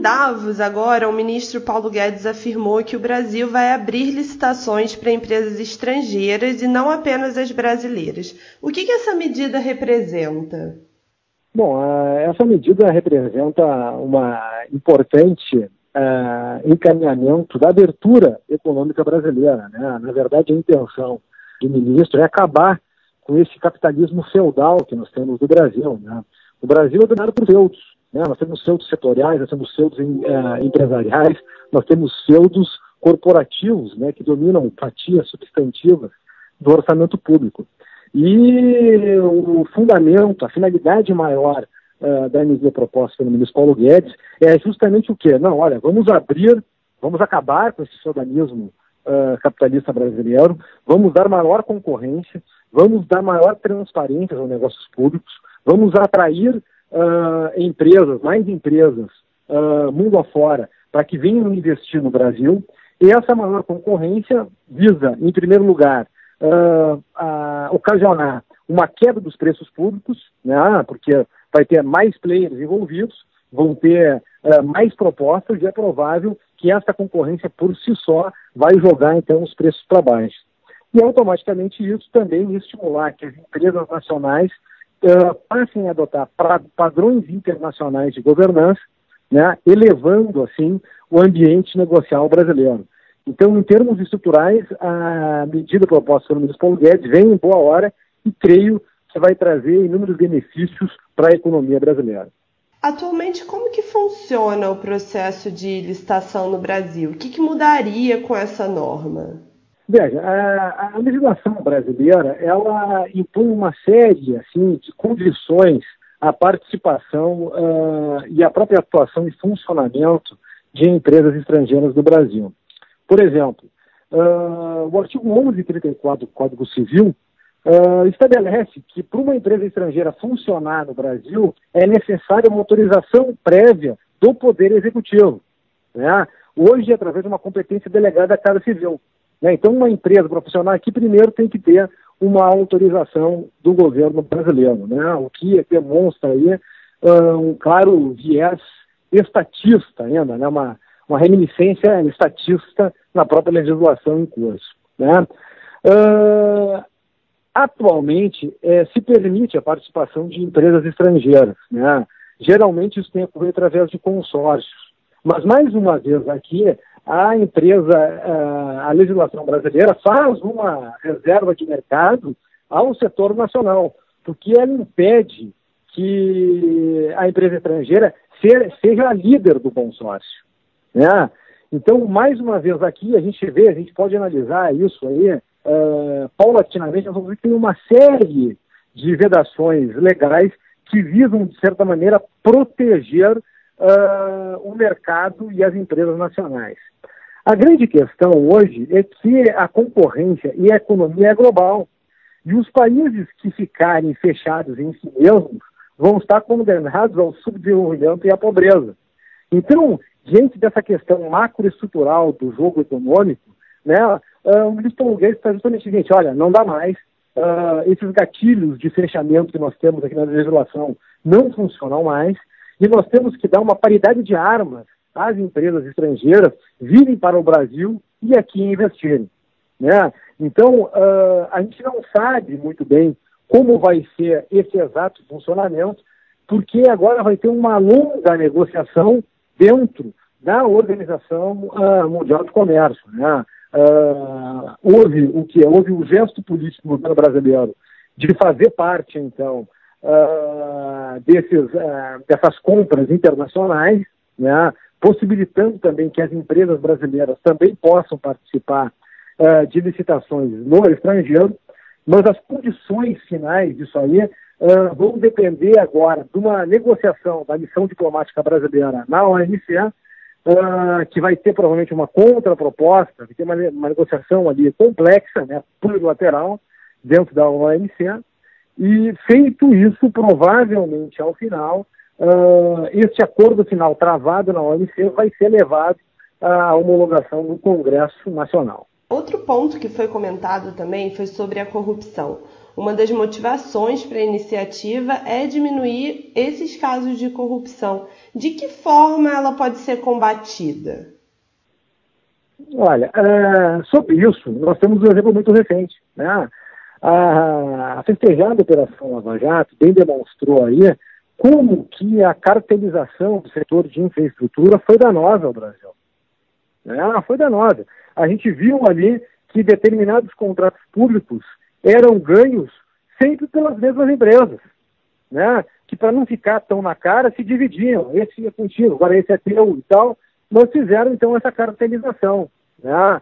em Davos, agora, o ministro Paulo Guedes afirmou que o Brasil vai abrir licitações para empresas estrangeiras e não apenas as brasileiras. O que, que essa medida representa? Bom, essa medida representa uma importante uh, encaminhamento da abertura econômica brasileira. Né? Na verdade, a intenção do ministro é acabar com esse capitalismo feudal que nós temos no Brasil. Né? O Brasil é dominado por feudos. Né? Nós temos feudos setoriais, nós temos feudos uh, empresariais, nós temos feudos corporativos né, que dominam fatias substantivas do orçamento público. E o fundamento, a finalidade maior uh, da medida proposta pelo ministro Paulo Guedes é justamente o quê? Não, olha, vamos abrir, vamos acabar com esse feudalismo uh, capitalista brasileiro, vamos dar maior concorrência, vamos dar maior transparência aos negócios públicos, vamos atrair uh, empresas, mais empresas, mundo afora, para que venham investir no Brasil. E essa maior concorrência visa, em primeiro lugar, uh, ocasionar uma queda dos preços públicos, né, porque vai ter mais players envolvidos, vão ter uh, mais propostas e é provável que essa concorrência por si só vai jogar então os preços para baixo. E automaticamente isso também estimular que as empresas nacionais uh, passem a adotar pra, padrões internacionais de governança, né, elevando assim o ambiente negocial brasileiro. Então, em termos estruturais, a medida proposta pelo ministro Paulo Guedes vem em boa hora e creio que vai trazer inúmeros benefícios para a economia brasileira. Atualmente, como que funciona o processo de licitação no Brasil? O que, que mudaria com essa norma? Veja, a, a, legislação brasileira ela impõe uma série assim, de condições à participação uh, e à própria atuação e funcionamento de empresas estrangeiras no Brasil. Por exemplo, uh, o artigo 1134 do Código Civil uh, estabelece que para uma empresa estrangeira funcionar no Brasil é necessária uma autorização prévia do Poder Executivo. Né? Hoje, através de uma competência delegada à Casa Civil. Né? Então, uma empresa profissional aqui primeiro tem que ter uma autorização do governo brasileiro, né? o que demonstra aí uh, um claro viés estatista ainda, né? uma, uma reminiscência estatista na própria legislação em curso. Né? Uh, atualmente, é, se permite a participação de empresas estrangeiras. Né? Geralmente isso tem ocorrido através de consórcios. Mas, mais uma vez aqui, a empresa, a legislação brasileira faz uma reserva de mercado ao setor nacional, porque ela impede que a empresa estrangeira seja a líder do consórcio. Né? Então, mais uma vez aqui, a gente vê, a gente pode analisar isso aí uh, paulatinamente, nós vamos ver que tem uma série de vedações legais que visam, de certa maneira, proteger uh, o mercado e as empresas nacionais. A grande questão hoje é que a concorrência e a economia é global. E os países que ficarem fechados em si mesmos vão estar condenados ao subdesenvolvimento e à pobreza. Então, diante dessa questão macroestrutural do jogo econômico, né, uh, o Paulo Guedes está justamente seguinte, olha, não dá mais, uh, esses gatilhos de fechamento que nós temos aqui na legislação não funcionam mais, e nós temos que dar uma paridade de armas às empresas estrangeiras virem para o Brasil e aqui investirem. Né? Então, uh, a gente não sabe muito bem como vai ser esse exato funcionamento, porque agora vai ter uma longa negociação dentro da Organização uh, Mundial de Comércio. Né? Uh, houve o que houve o gesto político no governo brasileiro de fazer parte então uh, desses, dessas compras internacionais, né? possibilitando também que as empresas brasileiras também possam participar de licitações no estrangeiro, mas as condições finais disso aí uh, vão depender agora de uma negociação da missão diplomática brasileira na OMC, uh, que vai ter provavelmente uma contraproposta, vai ter uma, uma negociação ali complexa, né, plurilateral, dentro da OMC, e feito isso, provavelmente ao final, uh, este acordo final travado na OMC vai ser levado à homologação no Congresso Nacional. Outro ponto que foi comentado também foi sobre a corrupção. Uma das motivações para a iniciativa é diminuir esses casos de corrupção. De que forma ela pode ser combatida? Olha, uh, sobre isso, nós temos um exemplo muito recente. Né? A, a festejada Operação Lava Jato bem demonstrou aí como que a cartelização do setor de infraestrutura foi danosa ao Brasil. Né? Foi danosa. A gente viu ali que determinados contratos públicos eram ganhos sempre pelas mesmas empresas, né? que para não ficar tão na cara se dividiam. Esse é contigo, agora esse é teu e tal. Mas fizeram então essa cartelização. Né?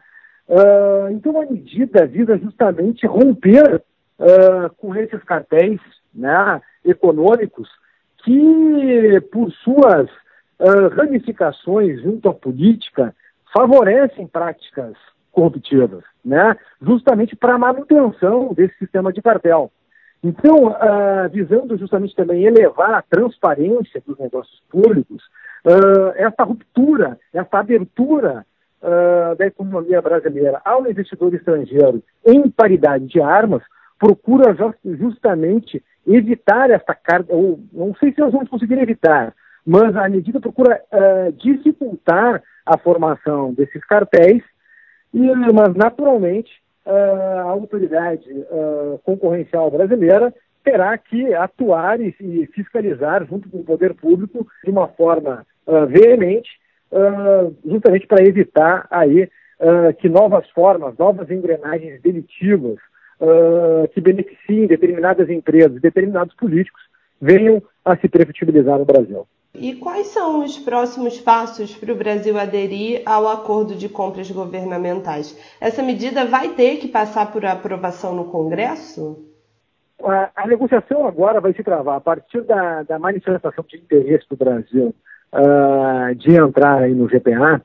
Uh, então a medida visa justamente romper uh, com esses cartéis né, econômicos que, por suas uh, ramificações junto à política, favorecem práticas corruptivas, né? justamente para a manutenção desse sistema de cartel. Então, visando justamente também elevar a transparência dos negócios públicos, essa ruptura, essa abertura uh, da economia brasileira ao investidor estrangeiro em paridade de armas, procura justamente evitar essa carga, ou não sei se nós vamos conseguir evitar, mas a medida procura uh, dificultar a formação desses cartéis, e, mas naturalmente uh, a autoridade uh, concorrencial brasileira terá que atuar e, e, fiscalizar junto com o poder público de uma forma veemente, justamente para evitar aí que novas formas, novas engrenagens delitivas uh, que beneficiem determinadas empresas, determinados políticos, venham a se prefetibilizar no Brasil. E quais são os próximos passos para o Brasil aderir ao acordo de compras governamentais? Essa medida vai ter que passar por aprovação no Congresso? A, a negociação agora vai se travar a partir da, da manifestação de interesse do Brasil uh, de entrar aí no GPA.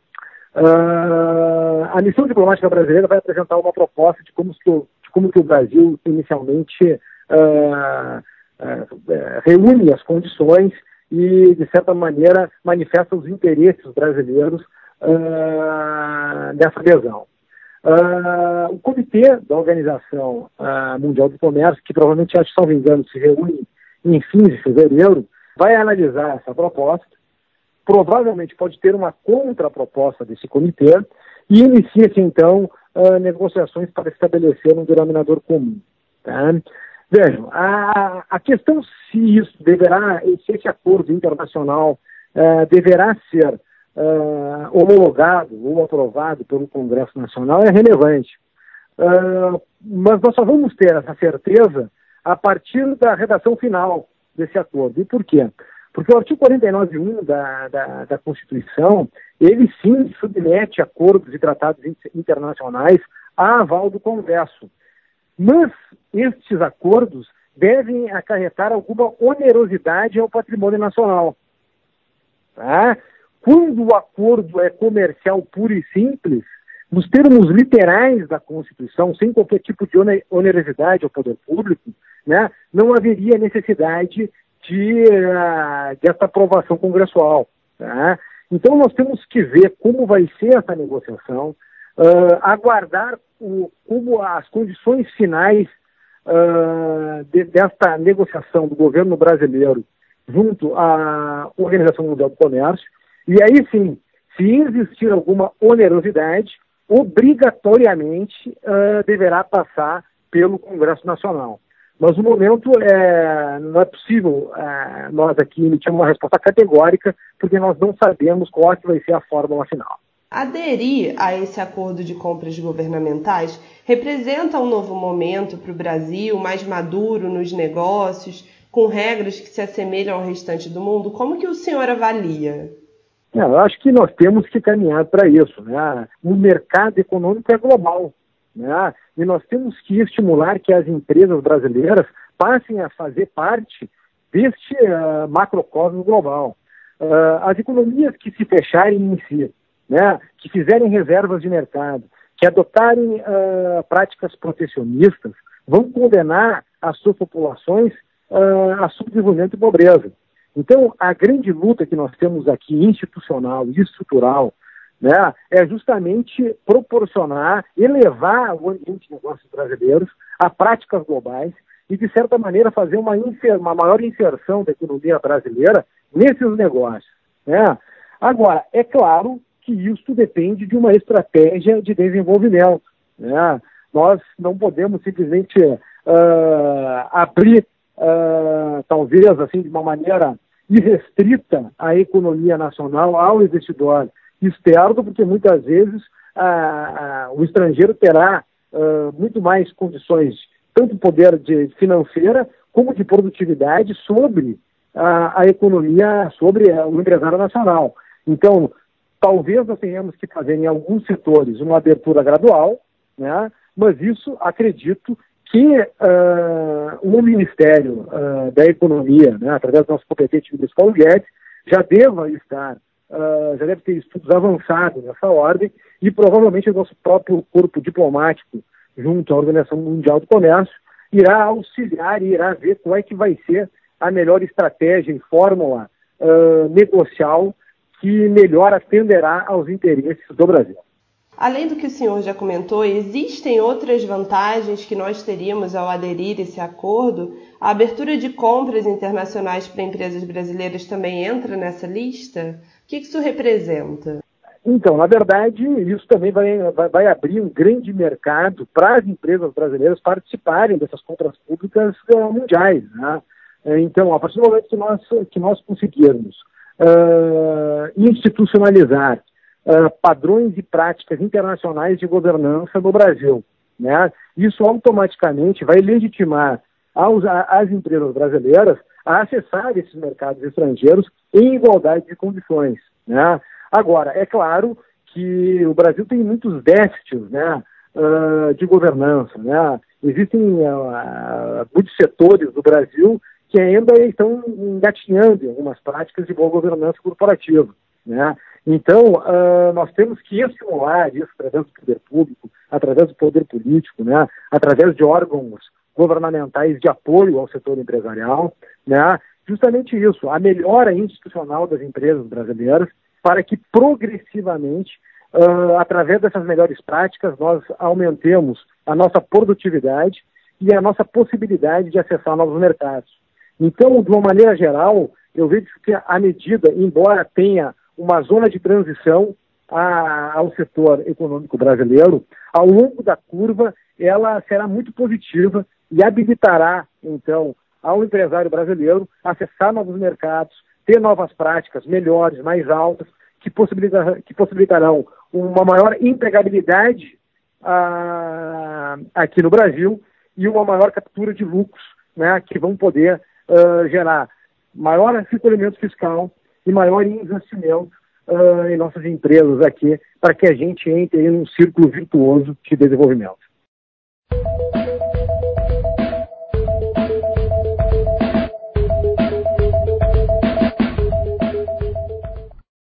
Uh, a missão diplomática brasileira vai apresentar uma proposta de como, de como que o Brasil inicialmente uh, uh, reúne as condições e, de certa maneira, manifesta os interesses brasileiros nessa adesão. o comitê da Organização Mundial do Comércio, que provavelmente, acho, salvo engano, se reúne em fins de fevereiro, vai analisar essa proposta provavelmente pode ter uma contraproposta desse comitê e inicia-se então uh, negociações para estabelecer um denominador comum. Tá? Vejam, a, a questão se isso deverá, se esse acordo internacional uh, deverá ser uh, homologado ou aprovado pelo Congresso Nacional é relevante. mas nós só vamos ter essa certeza a partir da redação final desse acordo. E por quê? Porque o artigo 49.1 da, da, da Constituição, ele sim submete acordos e tratados internacionais a aval do Congresso. Mas estes acordos devem acarretar alguma onerosidade ao patrimônio nacional. Tá? Quando o acordo é comercial puro e simples, nos termos literais da Constituição, sem qualquer tipo de onerosidade ao poder público, né, não haveria necessidade de, uh, dessa aprovação congressual. Tá? Então, nós temos que ver como vai ser essa negociação, uh, aguardar o, como as condições finais uh, de, desta negociação do governo brasileiro junto à Organização Mundial do Comércio, e aí sim, se existir alguma onerosidade, obrigatoriamente uh, deverá passar pelo Congresso Nacional. Mas no momento é, não é possível é, nós aqui emitirmos uma resposta categórica, porque nós não sabemos qual é que vai ser a fórmula final. Aderir a esse acordo de compras governamentais representa um novo momento para o Brasil, mais maduro nos negócios, com regras que se assemelham ao restante do mundo. Como que o senhor avalia? eu acho que nós temos que caminhar para isso. Né? O mercado econômico é global. Né? E nós temos que estimular que as empresas brasileiras passem a fazer parte deste uh, macrocosmo global. Uh, as economias que se fecharem em si, né, que fizerem reservas de mercado, que adotarem uh, práticas protecionistas, vão condenar as suas populações a subdesenvolvimento e pobreza. Então, a grande luta que nós temos aqui, institucional e estrutural, né, é justamente proporcionar, elevar o ambiente de negócios brasileiros a práticas globais e, de certa maneira, fazer uma, uma maior inserção da economia brasileira nesses negócios. Né? Agora, é claro que isso depende de uma estratégia de desenvolvimento. Né? Nós não podemos simplesmente uh, abrir, uh, talvez assim, de uma maneira irrestrita a economia nacional ao investidor externo, porque muitas vezes uh, o estrangeiro terá muito mais condições, tanto poder de financeira como de produtividade sobre a, a economia, sobre o empresário nacional. Então, talvez nós tenhamos que fazer em alguns setores uma abertura gradual, né? mas isso acredito que uh, o Ministério uh, da Economia, né, através do nosso competente ministro Paulo Guedes, já deva estar, uh, já deve ter estudos avançados nessa ordem e provavelmente o nosso próprio corpo diplomático, junto à Organização Mundial do Comércio, irá auxiliar e irá ver qual é que vai ser a melhor estratégia e fórmula negocial que melhor atenderá aos interesses do Brasil. Além do que o senhor já comentou, existem outras vantagens que nós teríamos ao aderir esse acordo? A abertura de compras internacionais para empresas brasileiras também entra nessa lista? O que isso representa? Então, na verdade, isso também vai, vai, vai abrir um grande mercado para as empresas brasileiras participarem dessas compras públicas uh, mundiais. Né? Então, a partir do momento que nós, que nós conseguirmos uh, institucionalizar uh, padrões e práticas internacionais de governança no Brasil. Né? Isso automaticamente vai legitimar aos, a, as empresas brasileiras a acessar esses mercados estrangeiros em igualdade de condições. Né? Agora, é claro que o Brasil tem muitos déficits né, uh, de governança. Né? Existem uh, muitos setores do Brasil que ainda estão engatinhando algumas práticas de boa governança corporativa. Né? Então, uh, nós temos que estimular isso através do poder público, através do poder político, né? através de órgãos governamentais de apoio ao setor empresarial, né? justamente isso, a melhora institucional das empresas brasileiras, para que progressivamente, uh, através dessas melhores práticas, nós aumentemos a nossa produtividade e a nossa possibilidade de acessar novos mercados. Então, de uma maneira geral, eu vejo que a medida, embora tenha uma zona de transição a, ao setor econômico brasileiro, ao longo da curva, ela será muito positiva e habilitará, então, ao empresário brasileiro acessar novos mercados, ter novas práticas melhores, mais altas, que, que possibilitarão uma maior empregabilidade ah, aqui no Brasil e uma maior captura de lucros, né, que vão poder uh, gerar maior recolhimento fiscal e maior investimento uh, em nossas empresas aqui, para que a gente entre em um círculo virtuoso de desenvolvimento.